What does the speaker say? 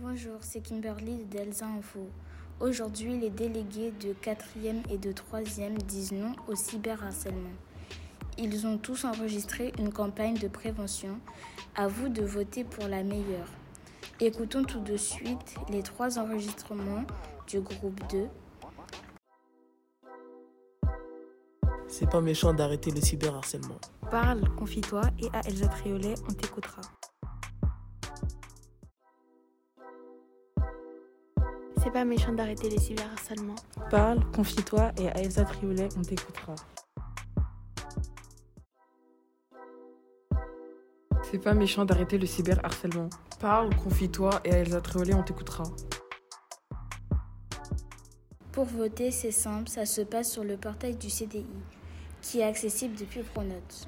Bonjour, c'est Kimberly d'Elsa Info. Aujourd'hui, les délégués de 4e et de 3e disent non au cyberharcèlement. Ils ont tous enregistré une campagne de prévention. À vous de voter pour la meilleure. Écoutons tout de suite les trois enregistrements du groupe 2. C'est pas méchant d'arrêter le cyberharcèlement. Parle, confie-toi et à Elsa Triolet, on t'écoutera. C'est pas méchant d'arrêter les cyberharcèlements. Parle, confie-toi et à Elsa Triolet, on t'écoutera. C'est pas méchant d'arrêter le cyberharcèlement. Parle, confie-toi et à Elsa Triolet, on t'écoutera. Pour voter, c'est simple, ça se passe sur le portail du CDI, qui est accessible depuis Pronote.